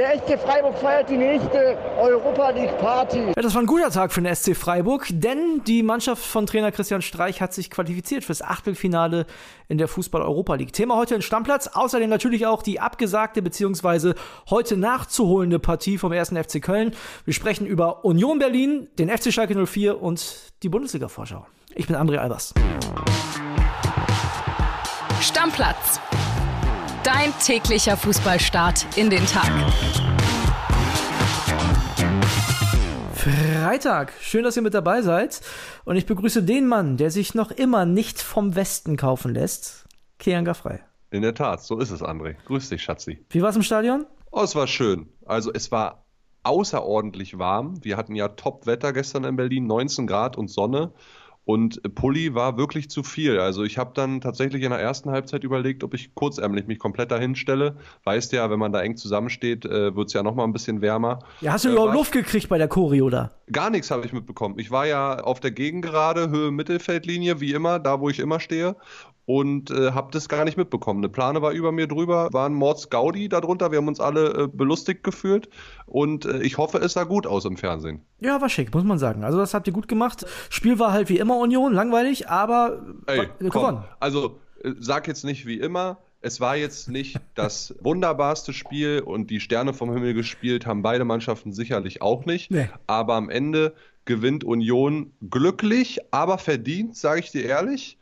Der SC Freiburg feiert die nächste Europa League Party. Ja, das war ein guter Tag für den SC Freiburg, denn die Mannschaft von Trainer Christian Streich hat sich qualifiziert fürs Achtelfinale in der Fußball Europa League. Thema heute in Stammplatz, außerdem natürlich auch die abgesagte bzw. heute nachzuholende Partie vom 1. FC Köln. Wir sprechen über Union Berlin, den FC Schalke 04 und die Bundesliga Vorschau. Ich bin André Albers. Stammplatz Dein täglicher Fußballstart in den Tag. Freitag. Schön, dass ihr mit dabei seid. Und ich begrüße den Mann, der sich noch immer nicht vom Westen kaufen lässt. Kian Gaffrey. In der Tat, so ist es, André. Grüß dich, Schatzi. Wie war es im Stadion? Oh, es war schön. Also es war außerordentlich warm. Wir hatten ja Top-Wetter gestern in Berlin, 19 Grad und Sonne. Und Pulli war wirklich zu viel. Also ich habe dann tatsächlich in der ersten Halbzeit überlegt, ob ich kurzärmlich mich komplett dahin stelle. Weißt ja, wenn man da eng zusammensteht, äh, wird es ja noch mal ein bisschen wärmer. Ja, hast du äh, überhaupt Luft gekriegt bei der Choreo da? Gar nichts habe ich mitbekommen. Ich war ja auf der Gegengerade, Höhe Mittelfeldlinie, wie immer, da wo ich immer stehe und äh, habe das gar nicht mitbekommen. Eine Plane war über mir drüber, war ein Mords Gaudi darunter. Wir haben uns alle äh, belustigt gefühlt und äh, ich hoffe, es sah gut aus im Fernsehen. Ja, war schick, muss man sagen. Also das habt ihr gut gemacht. Spiel war halt wie immer Union, langweilig, aber Ey, gewonnen. Also äh, sag jetzt nicht wie immer. Es war jetzt nicht das wunderbarste Spiel und die Sterne vom Himmel gespielt haben beide Mannschaften sicherlich auch nicht. Nee. Aber am Ende gewinnt Union glücklich, aber verdient, sage ich dir ehrlich.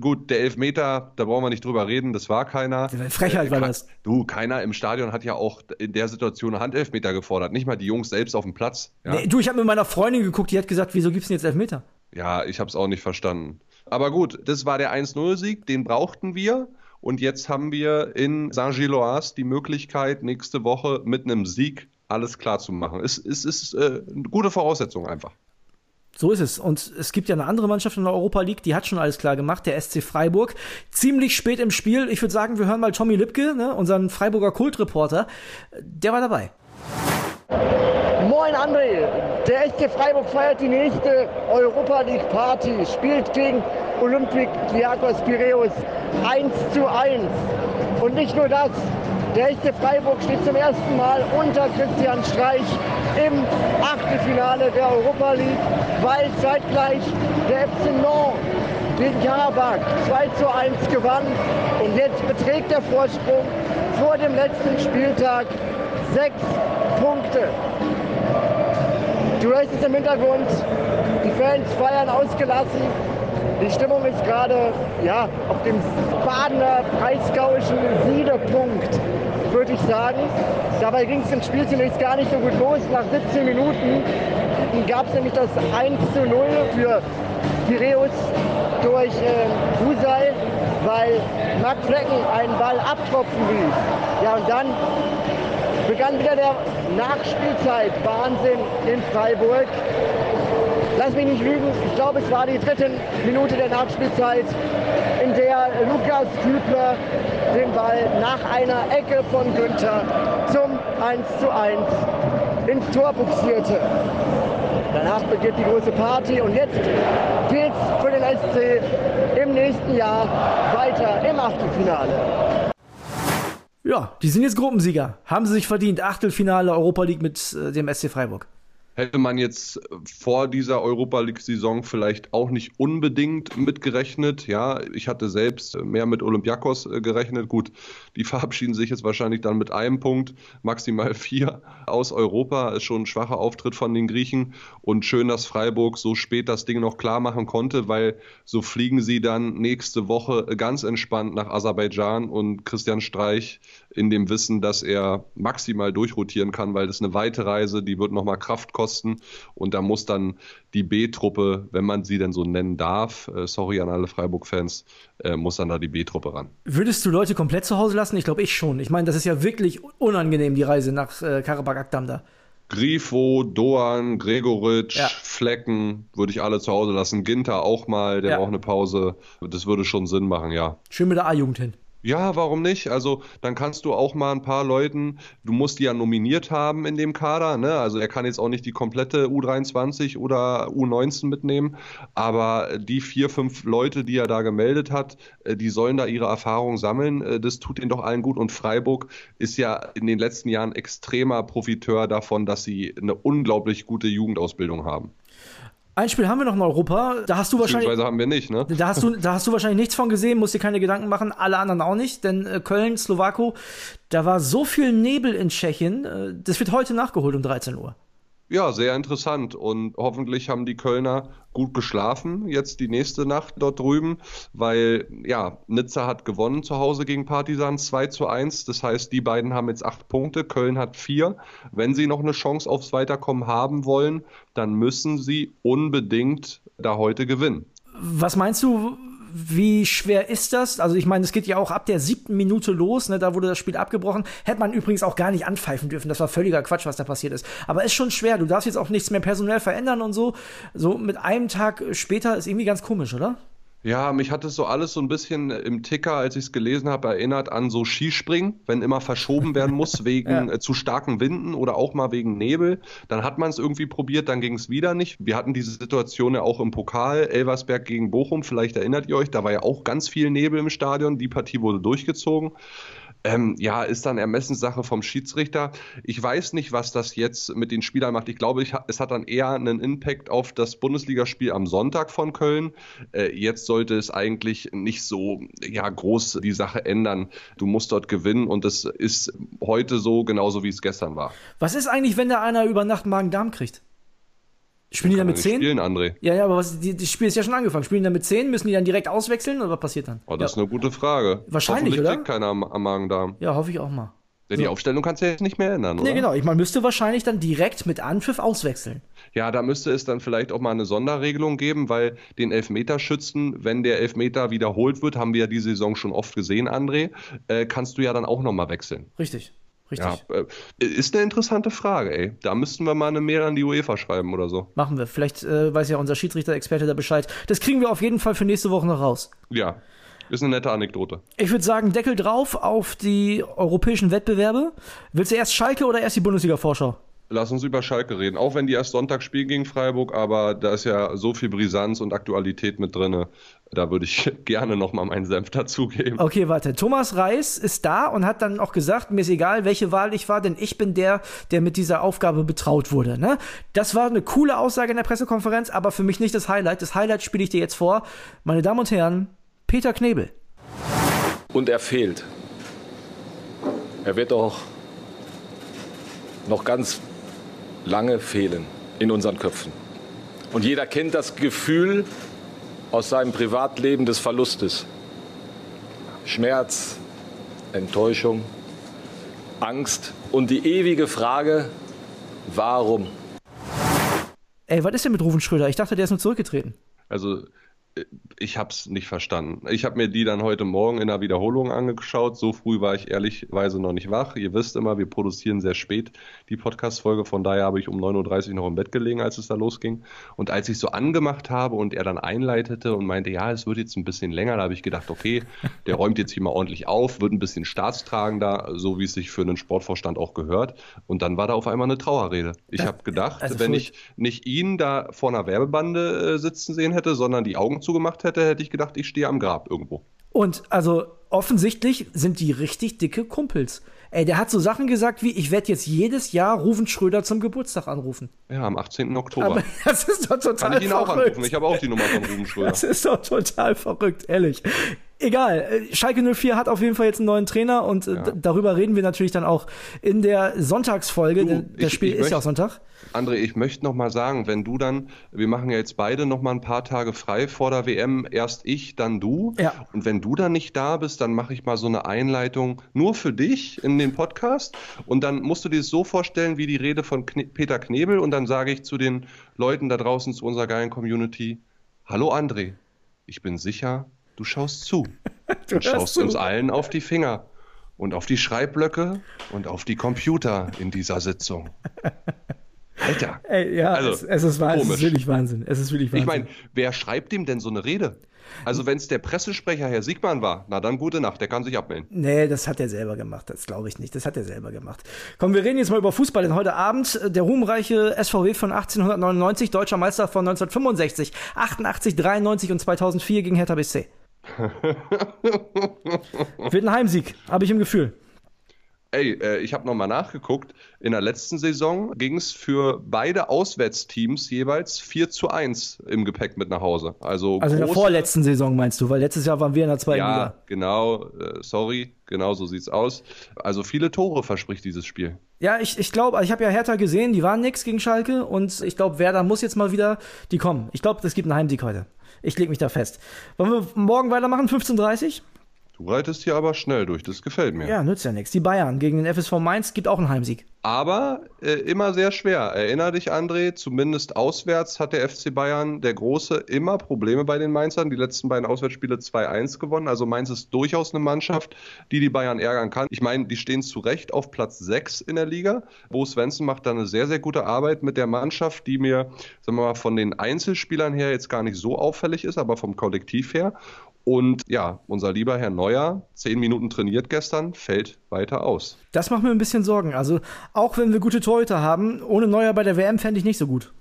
Gut, der Elfmeter, da brauchen wir nicht drüber reden, das war keiner. Frechheit war das. Du, keiner im Stadion hat ja auch in der Situation Handelfmeter gefordert, nicht mal die Jungs selbst auf dem Platz. Ja. Nee, du, ich habe mit meiner Freundin geguckt, die hat gesagt, wieso gibt's denn jetzt Elfmeter? Ja, ich habe es auch nicht verstanden. Aber gut, das war der 1-0-Sieg, den brauchten wir. Und jetzt haben wir in Saint-Gilloise die Möglichkeit, nächste Woche mit einem Sieg alles klar zu machen. Es, es ist äh, eine gute Voraussetzung einfach. So ist es. Und es gibt ja eine andere Mannschaft in der Europa League, die hat schon alles klar gemacht, der SC Freiburg. Ziemlich spät im Spiel. Ich würde sagen, wir hören mal Tommy Lipke, ne, unseren Freiburger Kultreporter. Der war dabei. Moin André, der SC Freiburg feiert die nächste Europa League Party, spielt gegen Olympiakos Piraeus 1 zu 1. Und nicht nur das, der echte Freiburg steht zum ersten Mal unter Christian Streich im Achtelfinale der Europa League, weil zeitgleich der FC Nantes gegen Karabakh 2 zu 1 gewann. Und jetzt beträgt der Vorsprung vor dem letzten Spieltag sechs Punkte. Du hörst es im Hintergrund, die Fans feiern ausgelassen. Die Stimmung ist gerade ja, auf dem Badener breisgauischen Siedepunkt, würde ich sagen. Dabei ging es im Spiel zunächst gar nicht so gut los. Nach 17 Minuten gab es nämlich das 1 zu 0 für Piräus durch äh, Husay, weil Mark Flecken einen Ball abtropfen ließ. Ja, und dann begann wieder der Nachspielzeit. Wahnsinn in Freiburg lass mich nicht lügen, ich glaube, es war die dritte Minute der Nachspielzeit, in der Lukas Kübler den Ball nach einer Ecke von Günther zum 1 zu 1 ins Tor buxierte. Danach beginnt die große Party und jetzt geht's für den SC im nächsten Jahr weiter im Achtelfinale. Ja, die sind jetzt Gruppensieger. Haben sie sich verdient. Achtelfinale Europa League mit äh, dem SC Freiburg hätte man jetzt vor dieser Europa League-Saison vielleicht auch nicht unbedingt mitgerechnet. Ja, ich hatte selbst mehr mit Olympiakos äh, gerechnet. Gut, die verabschieden sich jetzt wahrscheinlich dann mit einem Punkt, maximal vier aus Europa. Ist schon ein schwacher Auftritt von den Griechen. Und schön, dass Freiburg so spät das Ding noch klar machen konnte, weil so fliegen sie dann nächste Woche ganz entspannt nach Aserbaidschan und Christian Streich in dem Wissen, dass er maximal durchrotieren kann, weil das eine weite Reise, die wird nochmal Kraft kosten und da muss dann die B-Truppe, wenn man sie denn so nennen darf, äh, sorry an alle Freiburg-Fans, äh, muss dann da die B-Truppe ran. Würdest du Leute komplett zu Hause lassen? Ich glaube, ich schon. Ich meine, das ist ja wirklich unangenehm, die Reise nach äh, Karabakh-Akdam da. Grifo, Doan, Gregoritsch, ja. Flecken würde ich alle zu Hause lassen. Ginter auch mal, der ja. braucht eine Pause. Das würde schon Sinn machen, ja. Schön mit der A-Jugend hin. Ja, warum nicht? Also dann kannst du auch mal ein paar Leuten, du musst die ja nominiert haben in dem Kader, ne? Also er kann jetzt auch nicht die komplette U23 oder U19 mitnehmen, aber die vier, fünf Leute, die er da gemeldet hat, äh, die sollen da ihre Erfahrungen sammeln. Äh, das tut ihnen doch allen gut. Und Freiburg ist ja in den letzten Jahren extremer Profiteur davon, dass sie eine unglaublich gute Jugendausbildung haben. Ein Spiel haben wir noch in Europa. Da hast du wahrscheinlich. haben wir nicht, ne? Da hast du, da hast du wahrscheinlich nichts von gesehen, musst dir keine Gedanken machen, alle anderen auch nicht, denn äh, Köln, Slowako, da war so viel Nebel in Tschechien, äh, das wird heute nachgeholt um 13 Uhr. Ja, sehr interessant. Und hoffentlich haben die Kölner gut geschlafen, jetzt die nächste Nacht dort drüben, weil ja, Nizza hat gewonnen zu Hause gegen Partisan 2 zu 1. Das heißt, die beiden haben jetzt acht Punkte, Köln hat vier. Wenn sie noch eine Chance aufs Weiterkommen haben wollen, dann müssen sie unbedingt da heute gewinnen. Was meinst du, wie schwer ist das? Also ich meine, es geht ja auch ab der siebten Minute los, ne, da wurde das Spiel abgebrochen. Hätte man übrigens auch gar nicht anpfeifen dürfen. Das war völliger Quatsch, was da passiert ist. Aber ist schon schwer. Du darfst jetzt auch nichts mehr personell verändern und so. So mit einem Tag später ist irgendwie ganz komisch, oder? Ja, mich hat es so alles so ein bisschen im Ticker, als ich es gelesen habe, erinnert an so Skispringen, wenn immer verschoben werden muss wegen ja. äh, zu starken Winden oder auch mal wegen Nebel. Dann hat man es irgendwie probiert, dann ging es wieder nicht. Wir hatten diese Situation ja auch im Pokal, Elversberg gegen Bochum, vielleicht erinnert ihr euch, da war ja auch ganz viel Nebel im Stadion, die Partie wurde durchgezogen. Ähm, ja, ist dann Ermessenssache vom Schiedsrichter. Ich weiß nicht, was das jetzt mit den Spielern macht. Ich glaube, ich, es hat dann eher einen Impact auf das Bundesligaspiel am Sonntag von Köln. Äh, jetzt sollte es eigentlich nicht so ja, groß die Sache ändern. Du musst dort gewinnen und es ist heute so, genauso wie es gestern war. Was ist eigentlich, wenn da einer über Nacht Magen-Darm kriegt? Spielen die dann mit 10? Spielen, André. Ja, ja, aber was, die, das Spiel ist ja schon angefangen. Spielen die dann mit 10? Müssen die dann direkt auswechseln oder was passiert dann? Oh, das ja. ist eine gute Frage. Wahrscheinlich, oder? kriegt keiner am, am Magen-Darm. Ja, hoffe ich auch mal. Denn so. Die Aufstellung kannst du ja jetzt nicht mehr ändern, oder? Nee, genau. Ich, man müsste wahrscheinlich dann direkt mit Anpfiff auswechseln. Ja, da müsste es dann vielleicht auch mal eine Sonderregelung geben, weil den Elfmeterschützen, wenn der Elfmeter wiederholt wird, haben wir ja diese Saison schon oft gesehen, André, äh, kannst du ja dann auch nochmal wechseln. Richtig. Richtig. Ja, äh, ist eine interessante Frage, ey. Da müssten wir mal eine Mail an die UEFA schreiben oder so. Machen wir. Vielleicht äh, weiß ja unser Schiedsrichter-Experte da Bescheid. Das kriegen wir auf jeden Fall für nächste Woche noch raus. Ja, ist eine nette Anekdote. Ich würde sagen, Deckel drauf auf die europäischen Wettbewerbe. Willst du erst Schalke oder erst die Bundesliga-Vorschau? Lass uns über Schalke reden. Auch wenn die erst Sonntag spielen gegen Freiburg, aber da ist ja so viel Brisanz und Aktualität mit drin. Da würde ich gerne nochmal meinen Senf dazugeben. Okay, warte. Thomas Reis ist da und hat dann auch gesagt, mir ist egal, welche Wahl ich war, denn ich bin der, der mit dieser Aufgabe betraut wurde. Ne? Das war eine coole Aussage in der Pressekonferenz, aber für mich nicht das Highlight. Das Highlight spiele ich dir jetzt vor. Meine Damen und Herren, Peter Knebel. Und er fehlt. Er wird auch noch ganz lange fehlen in unseren Köpfen. Und jeder kennt das Gefühl aus seinem Privatleben des Verlustes. Schmerz, Enttäuschung, Angst und die ewige Frage, warum? Ey, was ist denn mit Rufen Schröder? Ich dachte, der ist nur zurückgetreten. Also ich habe es nicht verstanden. Ich habe mir die dann heute Morgen in der Wiederholung angeschaut. So früh war ich ehrlichweise noch nicht wach. Ihr wisst immer, wir produzieren sehr spät die Podcast-Folge. Von daher habe ich um 9.30 Uhr noch im Bett gelegen, als es da losging. Und als ich so angemacht habe und er dann einleitete und meinte, ja, es wird jetzt ein bisschen länger, da habe ich gedacht, okay, der räumt jetzt hier mal ordentlich auf, wird ein bisschen staatstragender, so wie es sich für einen Sportvorstand auch gehört. Und dann war da auf einmal eine Trauerrede. Ich habe gedacht, also wenn ich nicht ihn da vor einer Werbebande äh, sitzen sehen hätte, sondern die Augen zugemacht hätte, hätte ich gedacht, ich stehe am Grab irgendwo. Und also offensichtlich sind die richtig dicke Kumpels. Ey, der hat so Sachen gesagt wie, ich werde jetzt jedes Jahr Rufen Schröder zum Geburtstag anrufen. Ja, am 18. Oktober. Aber das ist doch total Kann ich ihn verrückt. auch anrufen? Ich habe auch die Nummer von Rufen Schröder. Das ist doch total verrückt, ehrlich. Egal, äh, Schalke 04 hat auf jeden Fall jetzt einen neuen Trainer und äh, ja. darüber reden wir natürlich dann auch in der Sonntagsfolge, du, das Spiel ich, ich ist möchte, ja auch Sonntag. André, ich möchte noch mal sagen, wenn du dann, wir machen ja jetzt beide noch mal ein paar Tage frei vor der WM, erst ich, dann du. Ja. Und wenn du dann nicht da bist, dann mache ich mal so eine Einleitung nur für dich in den Podcast und dann musst du dir das so vorstellen wie die Rede von Kne Peter Knebel und dann sage ich zu den Leuten da draußen, zu unserer geilen Community, hallo André, ich bin sicher, du schaust zu. Du, du schaust zu. uns allen auf die Finger und auf die Schreibblöcke und auf die Computer in dieser Sitzung. Alter. Ey, ja, Also, es, es, ist, wahr, es ist wirklich Wahnsinn. Es ist wirklich Wahnsinn. Ich meine, wer schreibt ihm denn so eine Rede? Also wenn es der Pressesprecher Herr Siegmann war, na dann gute Nacht, der kann sich abmelden. Nee, das hat er selber gemacht. Das glaube ich nicht. Das hat er selber gemacht. Komm, wir reden jetzt mal über Fußball, denn heute Abend äh, der ruhmreiche SVW von 1899, deutscher Meister von 1965, 88, 93 und 2004 gegen Hertha BSC. Wird ein Heimsieg, habe ich im Gefühl. Ey, äh, ich habe nochmal nachgeguckt. In der letzten Saison ging es für beide Auswärtsteams jeweils 4 zu 1 im Gepäck mit nach Hause. Also, Also in der vorletzten Saison meinst du, weil letztes Jahr waren wir in der zweiten Ja, Liga. genau. Äh, sorry, genau so sieht's aus. Also viele Tore verspricht dieses Spiel. Ja, ich, ich glaube, ich habe ja Hertha gesehen, die waren nix gegen Schalke und ich glaube, Werder muss jetzt mal wieder, die kommen. Ich glaube, es gibt einen Heimsieg heute. Ich lege mich da fest. Wollen wir morgen weitermachen, 15.30 Du reitest hier aber schnell durch, das gefällt mir. Ja, nützt ja nichts. Die Bayern gegen den FSV Mainz gibt auch einen Heimsieg. Aber äh, immer sehr schwer. Erinner dich, André, zumindest auswärts hat der FC Bayern, der Große, immer Probleme bei den Mainzern. Die letzten beiden Auswärtsspiele 2-1 gewonnen. Also Mainz ist durchaus eine Mannschaft, die die Bayern ärgern kann. Ich meine, die stehen zu Recht auf Platz 6 in der Liga. Bo Svensson macht da eine sehr, sehr gute Arbeit mit der Mannschaft, die mir, sagen wir mal, von den Einzelspielern her jetzt gar nicht so auffällig ist, aber vom Kollektiv her. Und ja, unser lieber Herr Neuer, zehn Minuten trainiert gestern, fällt weiter aus. Das macht mir ein bisschen Sorgen. Also, auch wenn wir gute Torhüter haben, ohne Neuer bei der WM fände ich nicht so gut.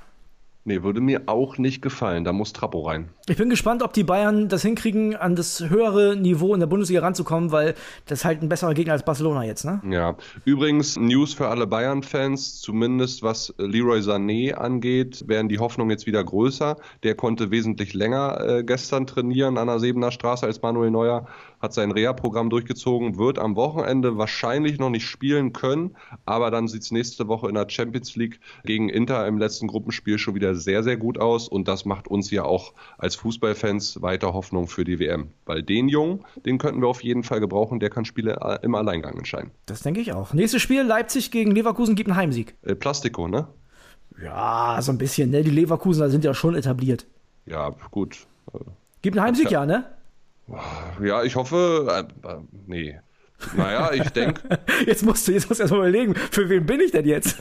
Nee, würde mir auch nicht gefallen. Da muss Trappo rein. Ich bin gespannt, ob die Bayern das hinkriegen, an das höhere Niveau in der Bundesliga ranzukommen, weil das ist halt ein besserer Gegner als Barcelona jetzt, ne? Ja. Übrigens, News für alle Bayern-Fans, zumindest was Leroy Sané angeht, werden die Hoffnungen jetzt wieder größer. Der konnte wesentlich länger äh, gestern trainieren an der Sebener Straße als Manuel Neuer, hat sein Reha-Programm durchgezogen, wird am Wochenende wahrscheinlich noch nicht spielen können, aber dann sieht es nächste Woche in der Champions League gegen Inter im letzten Gruppenspiel schon wieder sehr, sehr gut aus und das macht uns ja auch als Fußballfans weiter Hoffnung für die WM. Weil den Jungen, den könnten wir auf jeden Fall gebrauchen, der kann Spiele äh, im Alleingang entscheiden. Das denke ich auch. Nächstes Spiel, Leipzig gegen Leverkusen, gibt einen Heimsieg. Äh, Plastiko, ne? Ja, so ein bisschen, ne? Die Leverkusener sind ja schon etabliert. Ja, gut. Gibt einen Heimsieg, ja, ne? Ja, ich hoffe, äh, äh, nee. Naja, ich denke, Jetzt musst du, jetzt musst du erstmal überlegen, für wen bin ich denn jetzt?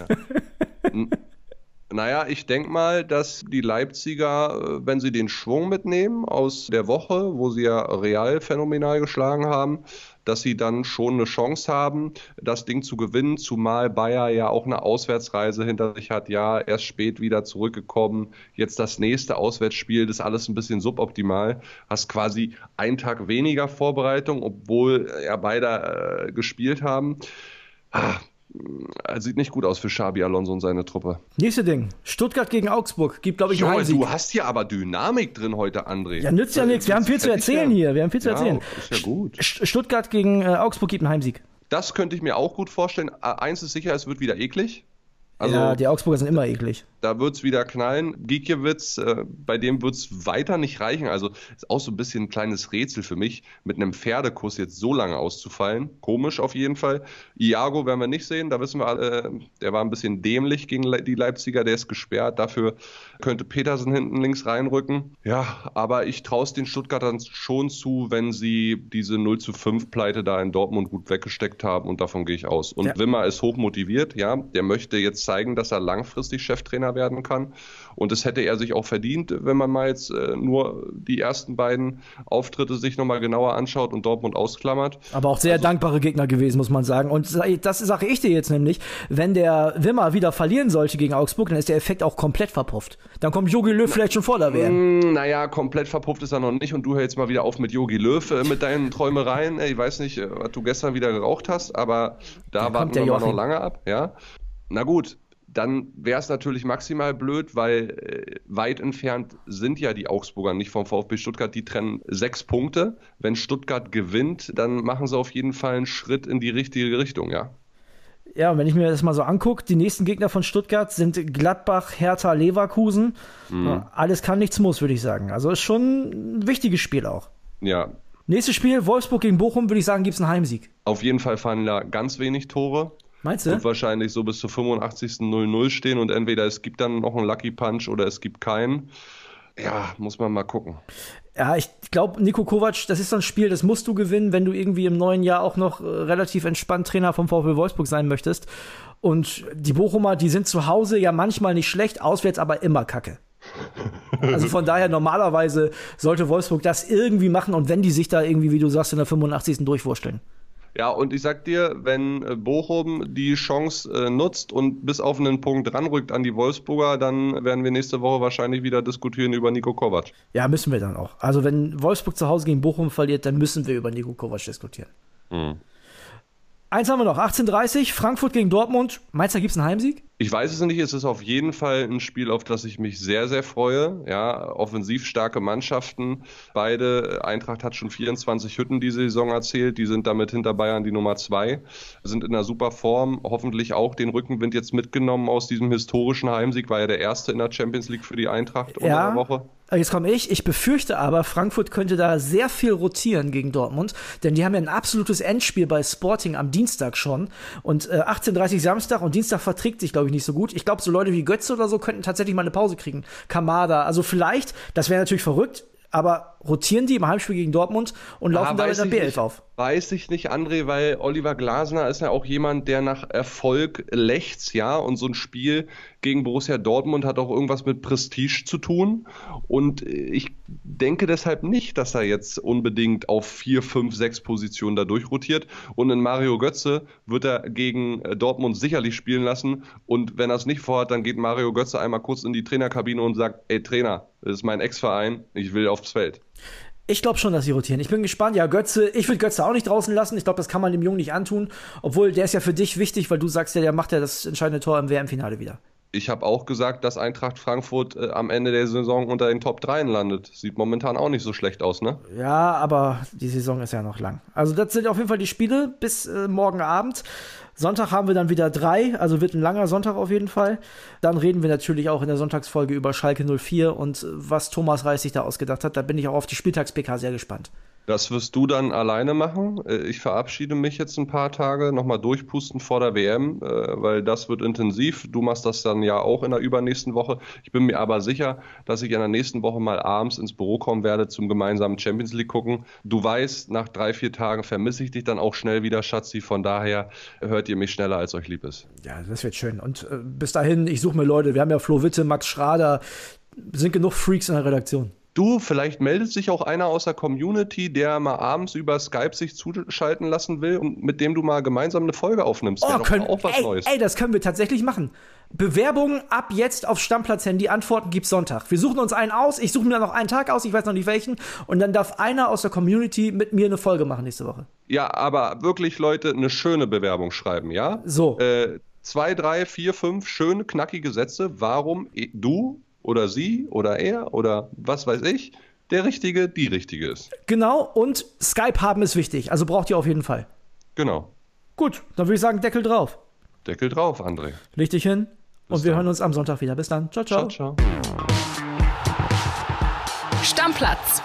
Naja, ich denke mal, dass die Leipziger, äh, wenn sie den Schwung mitnehmen aus der Woche, wo sie ja real phänomenal geschlagen haben, dass sie dann schon eine Chance haben, das Ding zu gewinnen, zumal Bayer ja auch eine Auswärtsreise hinter sich hat, ja, erst spät wieder zurückgekommen, jetzt das nächste Auswärtsspiel, das ist alles ein bisschen suboptimal, hast quasi einen Tag weniger Vorbereitung, obwohl ja beide äh, gespielt haben. Ah, sieht nicht gut aus für Xabi Alonso und seine Truppe. Nächste Ding. Stuttgart gegen Augsburg. Gibt, glaube ich, einen Junge, Heimsieg. du hast hier aber Dynamik drin heute, André. Ja, nützt ja nichts. Wir haben viel zu erzählen hier. Wir haben viel zu Ja, erzählen. ist ja gut. St- Stuttgart gegen äh, Augsburg gibt einen Heimsieg. Das könnte ich mir auch gut vorstellen. Äh, Eins ist sicher, es wird wieder eklig. Also ja, die Augsburger sind immer eklig. da wird es wieder knallen. Gikiewicz, äh, bei dem wird es weiter nicht reichen. Also ist auch so ein bisschen ein kleines Rätsel für mich, mit einem Pferdekuss jetzt so lange auszufallen. Komisch auf jeden Fall. Iago werden wir nicht sehen, da wissen wir alle, äh, der war ein bisschen dämlich gegen Le die Leipziger, der ist gesperrt. Dafür könnte Petersen hinten links reinrücken. Ja, aber ich traue es den Stuttgartern schon zu, wenn sie diese 0 zu 5 Pleite da in Dortmund gut weggesteckt haben und davon gehe ich aus. Und Ja. Wimmer ist hoch motiviert, ja, der möchte jetzt zeigen, dass er langfristig Cheftrainer werden kann. Und das hätte er sich auch verdient, wenn man mal jetzt äh, nur die ersten beiden Auftritte sich nochmal genauer anschaut und Dortmund ausklammert. Aber auch sehr dankbare Gegner gewesen, muss man sagen. Und das sage ich dir jetzt nämlich, wenn der Wimmer wieder verlieren sollte gegen Augsburg, dann ist der Effekt auch komplett verpufft. Dann kommt Jogi Löw vielleicht schon vor der WM. Hm, Naja, komplett verpufft ist er noch nicht und du hältst mal wieder auf mit Yogi Löw äh, mit deinen Träumereien. Ich weiß nicht, äh, was du gestern wieder geraucht hast, aber da kommt warten der wir noch lange ab. Ja, na gut. Dann wäre es natürlich maximal blöd, weil äh, weit entfernt sind ja die Augsburger nicht vom VfB Stuttgart. Die trennen sechs Punkte. Wenn Stuttgart gewinnt, dann machen sie auf jeden Fall einen Schritt in die richtige Richtung, ja. Ja, und wenn ich mir das mal so angucke, die nächsten Gegner von Stuttgart sind Gladbach, Hertha, Leverkusen. Ja, alles kann, nichts muss, würde ich sagen. Also ist schon ein wichtiges Spiel auch. Ja, Nächstes Spiel, Wolfsburg gegen Bochum, würde ich sagen, gibt es einen Heimsieg. auf jeden Fall fallen da ganz wenig Tore. Meinst du? Wird wahrscheinlich so bis zur 85. 0-0 stehen und entweder es gibt dann noch einen Lucky Punch oder es gibt keinen. Ja, muss man mal gucken. Ja, ich glaube, Nico Kovac, das ist so ein Spiel, das musst du gewinnen, wenn du irgendwie im neuen Jahr auch noch äh, relativ entspannt Trainer vom VfB Wolfsburg sein möchtest. Und die Bochumer, die sind zu Hause ja manchmal nicht schlecht, auswärts aber immer kacke. Also von daher normalerweise sollte Wolfsburg das irgendwie machen und wenn die sich da irgendwie, wie du sagst, in der 85. durchwursteln. Ja, und ich sag dir, wenn äh, Bochum die Chance äh, nutzt und bis auf einen Punkt ranrückt an die Wolfsburger, dann werden wir nächste Woche wahrscheinlich wieder diskutieren über Nico Kovac. Ja, müssen wir dann auch. Also wenn Wolfsburg zu Hause gegen Bochum verliert, dann müssen wir über Nico Kovac diskutieren. Mhm. Eins haben wir noch, 18.30 Frankfurt gegen Dortmund. Meinst du, da gibt es einen Heimsieg? Ich weiß es nicht, es ist auf jeden Fall ein Spiel, auf das ich mich sehr, sehr freue. Ja, offensiv starke Mannschaften. Beide, Eintracht hat schon 24 Hütten diese Saison erzählt, die sind damit hinter Bayern die Nummer zwei, sind in einer super Form, hoffentlich auch den Rückenwind jetzt mitgenommen aus diesem historischen Heimsieg, war ja der erste in der Champions League für die Eintracht ja. unter der Woche. Jetzt komme ich. Ich befürchte aber, Frankfurt könnte da sehr viel rotieren gegen Dortmund, denn die haben ja ein absolutes Endspiel bei Sporting am Dienstag schon. Und äh, 18.30 Samstag und Dienstag verträgt sich, glaube ich, nicht so gut. Ich glaube, so Leute wie Götze oder so könnten tatsächlich mal eine Pause kriegen. Kamada. Also vielleicht, das wäre natürlich verrückt, aber rotieren die im Heimspiel gegen Dortmund und laufen da mit der B11 auf? Weiß ich nicht, André, weil Oliver Glasner ist ja auch jemand, der nach Erfolg lächzt, ja, und so ein Spiel gegen Borussia Dortmund hat auch irgendwas mit Prestige zu tun und ich denke deshalb nicht, dass er jetzt unbedingt auf vier, fünf, sechs Positionen da durchrotiert und in Mario Götze wird er gegen Dortmund sicherlich spielen lassen und wenn er es nicht vorhat, dann geht Mario Götze einmal kurz in die Trainerkabine und sagt, ey Trainer, das ist mein Ex-Verein, ich will aufs Feld. Ich glaube schon, dass sie rotieren. Ich bin gespannt. Ja, Götze, ich will Götze auch nicht draußen lassen. Ich glaube, das kann man dem Jungen nicht antun. Obwohl, der ist ja für dich wichtig, weil du sagst ja, der macht ja das entscheidende Tor im WM-Finale wieder. Ich habe auch gesagt, dass Eintracht Frankfurt äh, am Ende der Saison unter den Top 3 landet. Sieht momentan auch nicht so schlecht aus, ne? Ja, aber die Saison ist ja noch lang. Also, das sind auf jeden Fall die Spiele bis äh, morgen Abend. Sonntag haben wir dann wieder drei, also wird ein langer Sonntag auf jeden Fall. Dann reden wir natürlich auch in der Sonntagsfolge über Schalke 04 und was Thomas Reis sich da ausgedacht hat. Da bin ich auch auf die Spieltags-PK sehr gespannt. Das wirst du dann alleine machen. Äh, ich verabschiede mich jetzt ein paar Tage, nochmal durchpusten vor der WM, äh, weil das wird intensiv. Du machst das dann ja auch in der übernächsten Woche. Ich bin mir aber sicher, dass ich in der nächsten Woche mal abends ins Büro kommen werde zum gemeinsamen Champions League gucken. Du weißt, nach drei, vier Tagen vermisse ich dich dann auch schnell wieder, Schatzi. Von daher hört ihr mich schneller, als euch lieb ist. Ja, das wird schön. Und äh, bis dahin, ich suche mir Leute. Wir haben ja Flo Witte, Max Schrader, sind genug Freaks in der Redaktion. Du, vielleicht meldet sich auch einer aus der Community, der mal abends über Skype sich zuschalten lassen will und mit dem du mal gemeinsam eine Folge aufnimmst. Oh, können, auch was ey, Neues. Ey, das können wir tatsächlich machen. Bewerbungen ab jetzt auf Stammplatz-Handy. Antworten gibt's Sonntag. Wir suchen uns einen aus. Ich suche mir noch einen Tag aus. Ich weiß noch nicht welchen. Und dann darf einer aus der Community mit mir eine Folge machen nächste Woche. Ja, aber wirklich, Leute, eine schöne Bewerbung schreiben, ja? So. Äh, zwei, drei, vier, fünf schöne, knackige Sätze, warum du oder sie oder er oder was weiß ich, der Richtige, die Richtige ist. Genau, und Skype haben ist wichtig, also braucht ihr auf jeden Fall. Genau. Gut, dann würde ich sagen, Deckel drauf. Deckel drauf, André. Leg dich hin Bis und wir dann. hören uns am Sonntag wieder. Bis dann. Ciao, ciao. ciao, ciao. Stammplatz.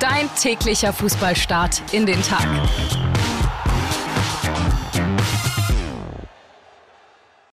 Dein täglicher Fußballstart in den Tag.